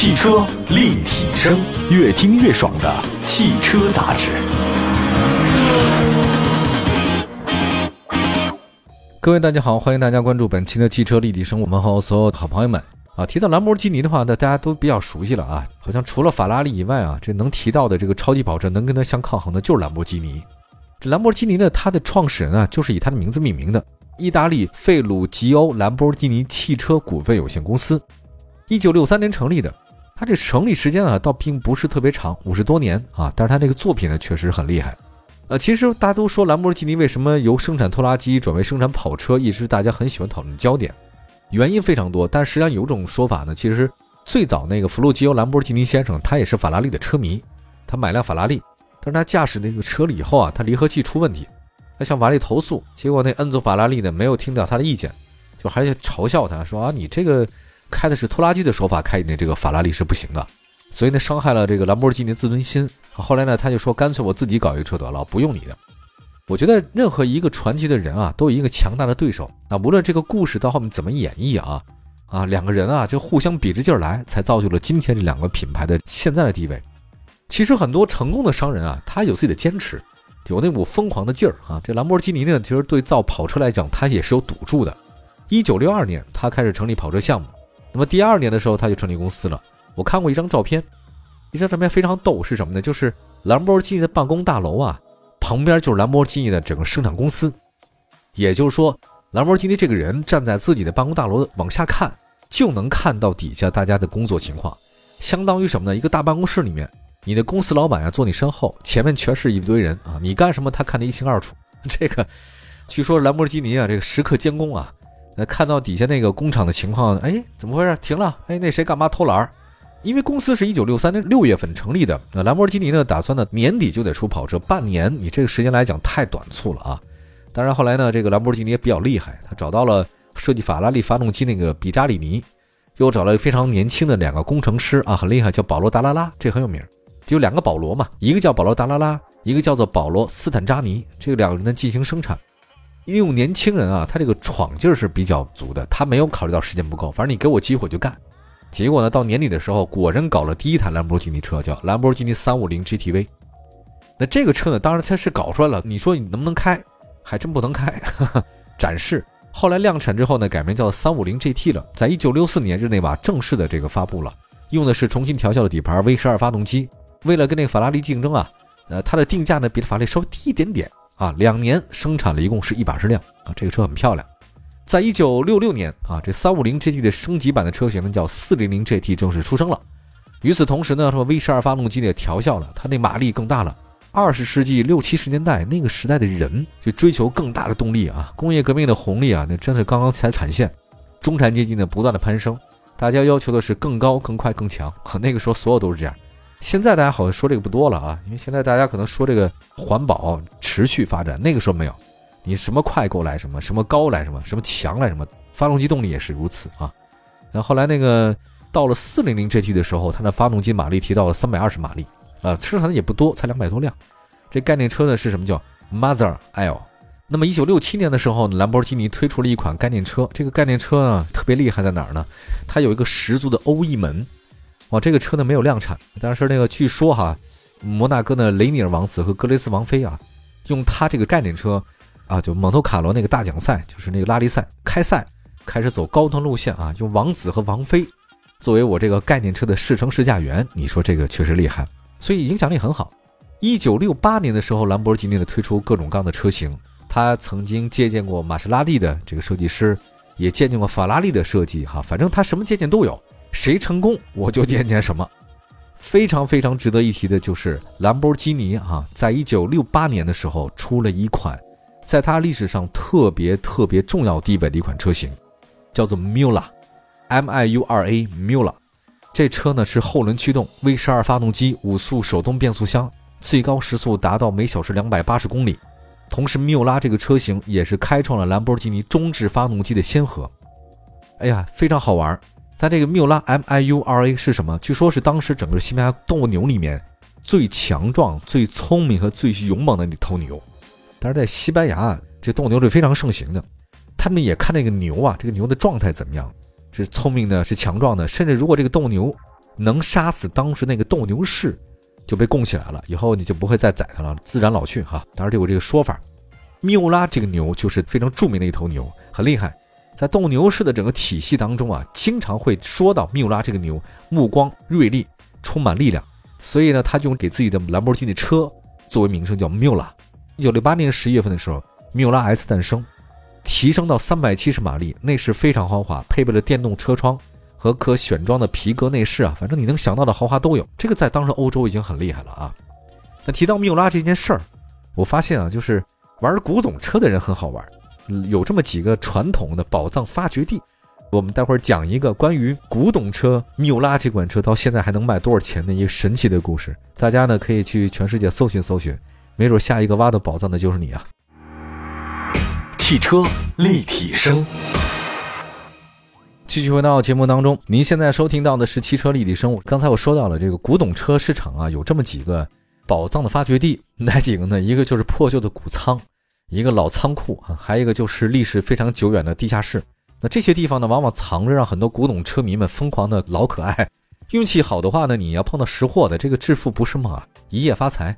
汽车立体声，越听越爽的汽车杂志。各位大家好，欢迎大家关注本期的汽车立体声。我们和所有的好朋友们啊，提到兰博基尼的话呢，大家都比较熟悉了啊。好像除了法拉利以外啊，这能提到的这个超级跑车能跟它相抗衡的，就是兰博基尼。这兰博基尼呢，它的创始人啊，就是以他的名字命名的。意大利费鲁吉欧兰博基尼汽车股份有限公司，一九六三年成立的。他这成立时间啊，倒并不是特别长，五十多年啊。但是他这个作品呢，确实很厉害。呃，其实大家都说兰博基尼为什么由生产拖拉机转为生产跑车，一直大家很喜欢讨论焦点。原因非常多，但实际上有种说法呢，其实最早那个弗洛基欧兰博基尼先生，他也是法拉利的车迷，他买辆法拉利，但是他驾驶那个车了以后啊，他离合器出问题。他向法拉利投诉，结果那恩佐法拉利呢没有听到他的意见，就还嘲笑他说啊，你这个开的是拖拉机的手法开你的这个法拉利是不行的，所以呢伤害了这个兰博基尼的自尊心。后来呢他就说干脆我自己搞一个车得了，不用你的。我觉得任何一个传奇的人啊，都有一个强大的对手。那无论这个故事到后面怎么演绎啊，啊两个人啊就互相比着劲儿来，才造就了今天这两个品牌的现在的地位。其实很多成功的商人啊，他有自己的坚持。有那股疯狂的劲儿啊！这兰博基尼呢，其实对造跑车来讲，它也是有赌注的。一九六二年，他开始成立跑车项目。那么第二年的时候，他就成立公司了。我看过一张照片，一张照片非常逗，是什么呢？就是兰博基尼的办公大楼啊，旁边就是兰博基尼的整个生产公司。也就是说，兰博基尼这个人站在自己的办公大楼往下看，就能看到底下大家的工作情况，相当于什么呢？一个大办公室里面。你的公司老板呀，坐你身后，前面全是一堆人啊！你干什么，他看得一清二楚。这个，据说兰博基尼啊，这个时刻监工啊，那看到底下那个工厂的情况，哎，怎么回事？停了！哎，那谁干嘛偷懒儿？因为公司是一九六三年六月份成立的，那兰博基尼呢，打算呢年底就得出跑车，半年，你这个时间来讲太短促了啊！当然后来呢，这个兰博基尼也比较厉害，他找到了设计法拉利发动机那个比扎里尼，又找了非常年轻的两个工程师啊，很厉害，叫保罗达拉拉，这很有名。就两个保罗嘛，一个叫保罗达拉拉，一个叫做保罗斯坦扎尼，这个两个人呢进行生产。因为年轻人啊，他这个闯劲儿是比较足的，他没有考虑到时间不够，反正你给我机会就干。结果呢，到年底的时候，果然搞了第一台兰博基尼车，叫兰博基尼三五零 GTV。那这个车呢，当然它是搞出来了，你说你能不能开？还真不能开，展示。后来量产之后呢，改名叫三五零 GT 了，在一九六四年日内瓦正式的这个发布了，用的是重新调校的底盘 V 十二发动机。为了跟那个法拉利竞争啊，呃，它的定价呢比法拉利稍微低一点点啊。两年生产了一共是一百十辆啊，这个车很漂亮。在一九六六年啊，这三五零 GT 的升级版的车型呢叫四零零 GT 正式出生了。与此同时呢，说 V 十二发动机也调校了，它那马力更大了。二十世纪六七十年代那个时代的人就追求更大的动力啊，工业革命的红利啊，那真是刚刚才产现，中产阶级呢不断的攀升，大家要求的是更高、更快、更强。那个时候所有都是这样。现在大家好像说这个不多了啊，因为现在大家可能说这个环保持续发展，那个时候没有，你什么快够来什么，什么高来什么，什么强来什么，发动机动力也是如此啊。然后来那个到了四零零 GT 的时候，它的发动机马力提到了三百二十马力啊，生产的也不多，才两百多辆。这概念车呢是什么叫 Mother L？那么一九六七年的时候，兰博基尼推出了一款概念车，这个概念车呢特别厉害在哪儿呢？它有一个十足的欧翼门。哇，这个车呢没有量产，但是那个据说哈，摩纳哥的雷尼尔王子和格雷斯王妃啊，用他这个概念车，啊，就蒙特卡罗那个大奖赛，就是那个拉力赛开赛，开始走高端路线啊，用王子和王妃作为我这个概念车的试乘试驾员，你说这个确实厉害，所以影响力很好。一九六八年的时候，兰博基尼的推出各种各样的车型，他曾经借鉴过玛莎拉蒂的这个设计师，也借鉴过法拉利的设计哈，反正他什么借鉴都有。谁成功，我就见见什么。非常非常值得一提的就是兰博基尼啊，在一九六八年的时候出了一款，在它历史上特别特别重要地位的一款车型，叫做 Miura，M I U R A Miura。这车呢是后轮驱动 V 十二发动机，五速手动变速箱，最高时速达到每小时两百八十公里。同时，缪拉这个车型也是开创了兰博基尼中置发动机的先河。哎呀，非常好玩。它这个缪拉 M I U R A 是什么？据说是当时整个西班牙动物牛里面最强壮、最聪明和最勇猛的那头牛。但是在西班牙，这斗牛是非常盛行的。他们也看那个牛啊，这个牛的状态怎么样？是聪明的，是强壮的。甚至如果这个斗牛能杀死当时那个斗牛士，就被供起来了，以后你就不会再宰它了，自然老去哈。当然这有这个说法。缪拉这个牛就是非常著名的一头牛，很厉害，在斗牛士的整个体系当中啊，经常会说到缪拉这个牛目光锐利，充满力量，所以呢，他就给自己的兰博基尼车作为名称叫缪拉。一九六八年十一月份的时候，缪拉 S 诞生，提升到三百七十马力，内饰非常豪华，配备了电动车窗和可选装的皮革内饰啊，反正你能想到的豪华都有。这个在当时欧洲已经很厉害了啊。那提到缪拉这件事儿，我发现啊，就是。玩古董车的人很好玩，有这么几个传统的宝藏发掘地。我们待会儿讲一个关于古董车缪拉这款车到现在还能卖多少钱的一个神奇的故事。大家呢可以去全世界搜寻搜寻，没准下一个挖到宝藏的就是你啊！汽车立体声，继续回到节目当中，您现在收听到的是汽车立体声。刚才我说到了这个古董车市场啊，有这么几个。宝藏的发掘地 哪几个呢？一个就是破旧的谷仓，一个老仓库啊，还有一个就是历史非常久远的地下室。那这些地方呢，往往藏着让很多古董车迷们疯狂的老可爱。运气好的话呢，你要碰到识货的，这个致富不是梦啊，一夜发财。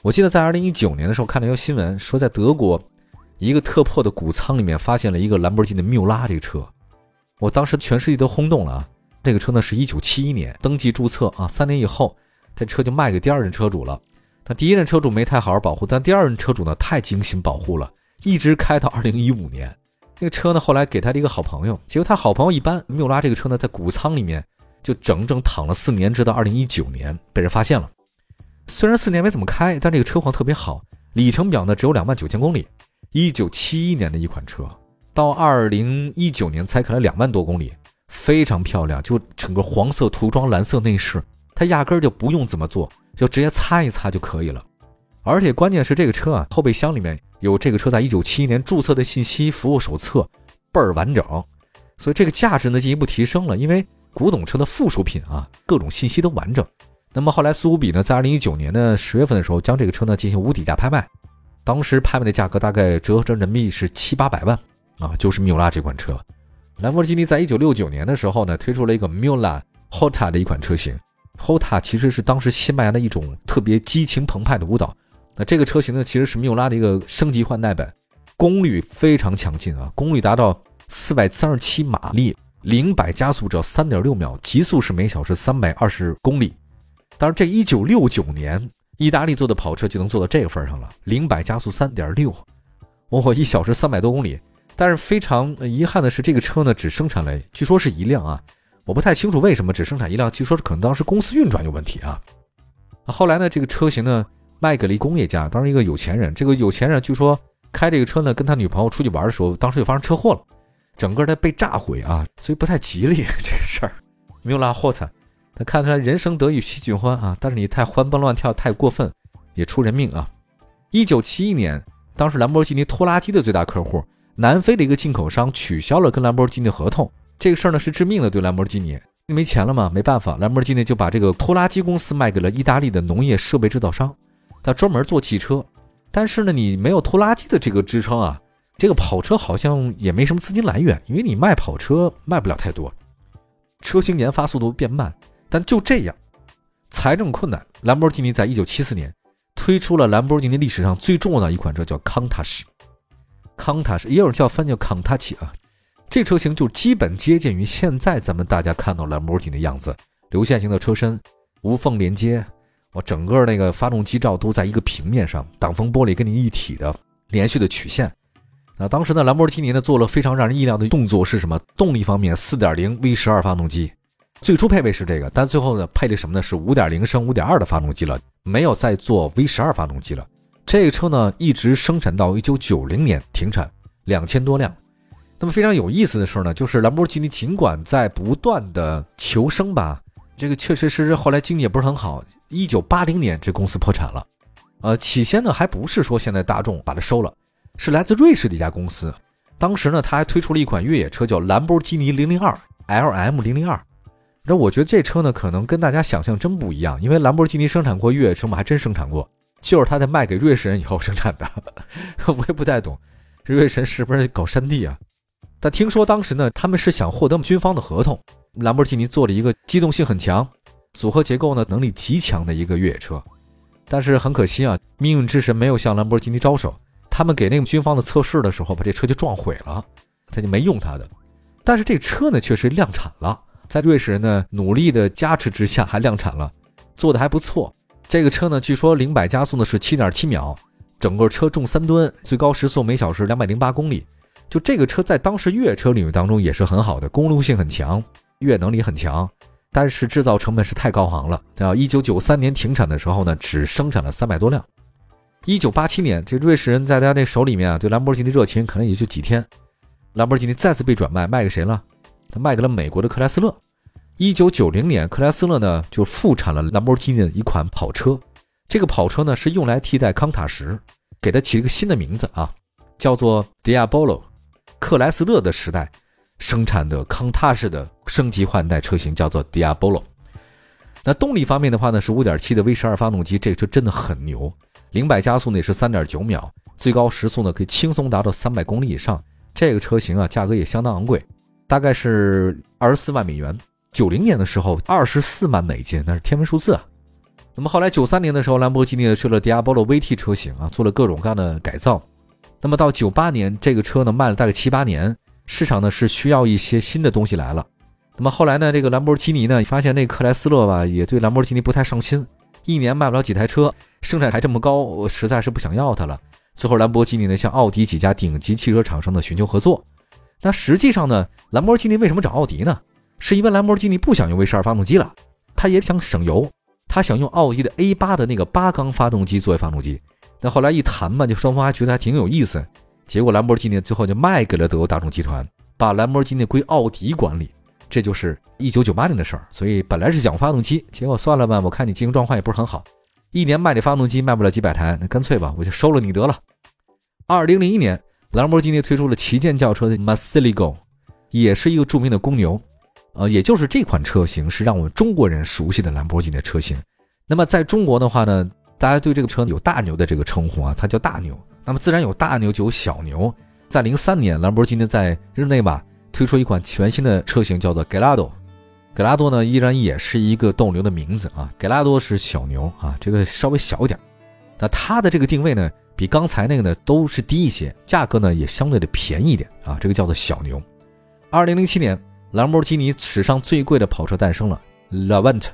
我记得在二零一九年的时候看了一条新闻，说在德国一个特破的谷仓里面发现了一个兰博基尼缪拉这个车，我当时全世界都轰动了啊。这个车呢是一九七一年登记注册啊，三年以后这车就卖给第二任车主了。他第一任车主没太好好保护，但第二任车主呢太精心保护了，一直开到二零一五年。那个车呢后来给他的一个好朋友，结果他好朋友一般，缪拉这个车呢在谷仓里面就整整躺了四年，直到二零一九年被人发现了。虽然四年没怎么开，但这个车况特别好，里程表呢只有两万九千公里，一九七一年的一款车，到二零一九年才开了两万多公里，非常漂亮，就整个黄色涂装，蓝色内饰，它压根儿就不用怎么做。就直接擦一擦就可以了，而且关键是这个车啊，后备箱里面有这个车在一九七一年注册的信息服务手册，倍儿完整，所以这个价值呢进一步提升了。因为古董车的附属品啊，各种信息都完整。那么后来苏富比呢，在二零一九年的十月份的时候，将这个车呢进行无底价拍卖，当时拍卖的价格大概折合成人民币是七八百万啊，就是缪拉这款车。兰博基尼在一九六九年的时候呢，推出了一个缪拉 Hota 的一款车型。Hota 其实是当时西班牙的一种特别激情澎湃的舞蹈。那这个车型呢，其实是缪拉的一个升级换代版，功率非常强劲啊，功率达到四百三十七马力，零百加速只要三点六秒，极速是每小时三百二十公里。当然，这一九六九年意大利做的跑车就能做到这个份上了，零百加速三点六，哦，一小时三百多公里。但是非常遗憾的是，这个车呢只生产了，据说是一辆啊。我不太清楚为什么只生产一辆，据说是可能当时公司运转有问题啊。后来呢，这个车型呢卖给了一工业家，当时一个有钱人。这个有钱人据说开这个车呢，跟他女朋友出去玩的时候，当时就发生车祸了，整个他被炸毁啊，所以不太吉利这事儿。缪拉霍特，他看出来人生得意须尽欢啊，但是你太欢蹦乱跳太过分也出人命啊。一九七一年，当时兰博基尼拖拉机的最大客户南非的一个进口商取消了跟兰博基尼的合同。这个事儿呢是致命的，对兰博基尼，你没钱了吗？没办法，兰博基尼就把这个拖拉机公司卖给了意大利的农业设备制造商，他专门做汽车。但是呢，你没有拖拉机的这个支撑啊，这个跑车好像也没什么资金来源，因为你卖跑车卖不了太多，车型研发速度变慢。但就这样，财政困难，兰博基尼在一九七四年推出了兰博基尼历史上最重要的一款车，叫康塔什。康塔什也有人叫翻叫康塔奇啊。这车型就基本接近于现在咱们大家看到兰博基尼的样子，流线型的车身，无缝连接，我整个那个发动机罩都在一个平面上，挡风玻璃跟你一体的连续的曲线。那当时呢，兰博基尼呢做了非常让人意料的动作是什么？动力方面，4.0 V12 发动机，最初配备是这个，但最后呢配的什么呢？是5.0升5.2的发动机了，没有再做 V12 发动机了。这个车呢一直生产到1990年停产，两千多辆。那么非常有意思的事呢，就是兰博基尼尽管在不断的求生吧，这个确实是后来经济也不是很好。一九八零年这公司破产了，呃，起先呢还不是说现在大众把它收了，是来自瑞士的一家公司。当时呢他还推出了一款越野车叫兰博基尼零零二 LM 零零二。那我觉得这车呢可能跟大家想象真不一样，因为兰博基尼生产过越野车吗？还真生产过，就是他在卖给瑞士人以后生产的。我也不太懂，瑞士人是不是搞山地啊？但听说当时呢，他们是想获得军方的合同，兰博基尼做了一个机动性很强，组合结构呢能力极强的一个越野车。但是很可惜啊，命运之神没有向兰博基尼招手。他们给那个军方的测试的时候，把这车就撞毁了，他就没用它的。但是这车呢，确实量产了，在瑞士人的努力的加持之下，还量产了，做的还不错。这个车呢，据说零百加速呢是七点七秒，整个车重三吨，最高时速每小时两百零八公里。就这个车在当时越野车领域当中也是很好的，公路性很强，越野能力很强。但是制造成本是太高昂了，对啊，一九九三年停产的时候呢，只生产了三百多辆。一九八七年，这瑞士人在他那手里面啊，对兰博基尼热情可能也就几天。兰博基尼再次被转卖，卖给谁了？他卖给了美国的克莱斯勒。一九九零年，克莱斯勒呢就复产了兰博基尼的一款跑车。这个跑车呢是用来替代康塔什，给它起了一个新的名字啊，叫做 Diablo，。克莱斯勒的时代生产的康塔式的升级换代车型叫做 Diablo。那动力方面的话呢，是五点七的 V 十二发动机，这个车真的很牛。零百加速呢也是三点九秒，最高时速呢可以轻松达到三百公里以上。这个车型啊，价格也相当昂贵，大概是二十四万美元。九零年的时候，二十四万美金，那是天文数字啊。那么后来九三年的时候，兰博基尼呢出了 Diablo VT 车型啊，做了各种各样的改造。那么到九八年，这个车呢卖了大概七八年，市场呢是需要一些新的东西来了。那么后来呢，这个兰博基尼呢发现那克莱斯勒吧也对兰博基尼不太上心。一年卖不了几台车，生产还这么高，我实在是不想要它了。最后，兰博基尼呢向奥迪几家顶级汽车厂商呢寻求合作。那实际上呢，兰博基尼为什么找奥迪呢？是因为兰博基尼不想用 V12 发动机了，他也想省油，他想用奥迪的 A8 的那个八缸发动机作为发动机。那后来一谈嘛，就双方还觉得还挺有意思。结果兰博基尼最后就卖给了德国大众集团，把兰博基尼归奥迪管理。这就是一九九八年的事儿，所以本来是想发动机，结果算了吧，我看你经营状况也不是很好，一年卖的发动机卖不了几百台，那干脆吧，我就收了你得了。二零零一年，兰博基尼推出了旗舰轿车的 Murcielago，也是一个著名的公牛，呃，也就是这款车型是让我们中国人熟悉的兰博基尼的车型。那么在中国的话呢，大家对这个车有大牛的这个称呼啊，它叫大牛。那么自然有大牛就有小牛。在零三年，兰博基尼在日内瓦。推出一款全新的车型，叫做 Gallardo。Gallardo 呢，依然也是一个斗牛的名字啊。Gallardo 是小牛啊，这个稍微小一点。那它的这个定位呢，比刚才那个呢都是低一些，价格呢也相对的便宜一点啊。这个叫做小牛。二零零七年，兰博基尼史上最贵的跑车诞生了 l a v e n t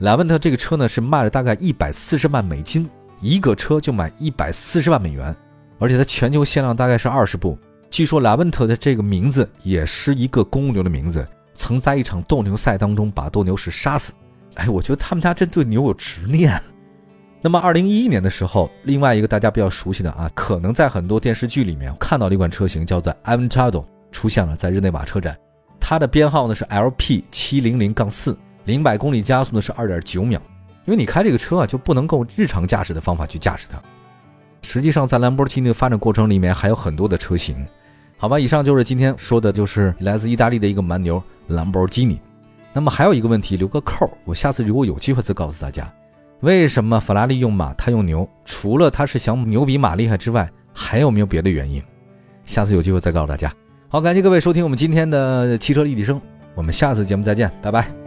，Lavante。Lavante 这个车呢是卖了大概一百四十万美金，一个车就买一百四十万美元，而且它全球限量大概是二十部。据说莱文特的这个名字也是一个公牛的名字，曾在一场斗牛赛当中把斗牛士杀死。哎，我觉得他们家真对牛有执念。那么，二零一一年的时候，另外一个大家比较熟悉的啊，可能在很多电视剧里面看到的一款车型叫做 Aventador 出现了在日内瓦车展，它的编号呢是 LP 七零零杠四，零百公里加速呢是二点九秒。因为你开这个车啊，就不能够日常驾驶的方法去驾驶它。实际上，在兰博基尼的发展过程里面还有很多的车型。好吧，以上就是今天说的，就是来自意大利的一个蛮牛兰博基尼。那么还有一个问题，留个扣，我下次如果有机会再告诉大家，为什么法拉利用马，他用牛？除了他是想牛比马厉害之外，还有没有别的原因？下次有机会再告诉大家。好，感谢各位收听我们今天的汽车立体声，我们下次节目再见，拜拜。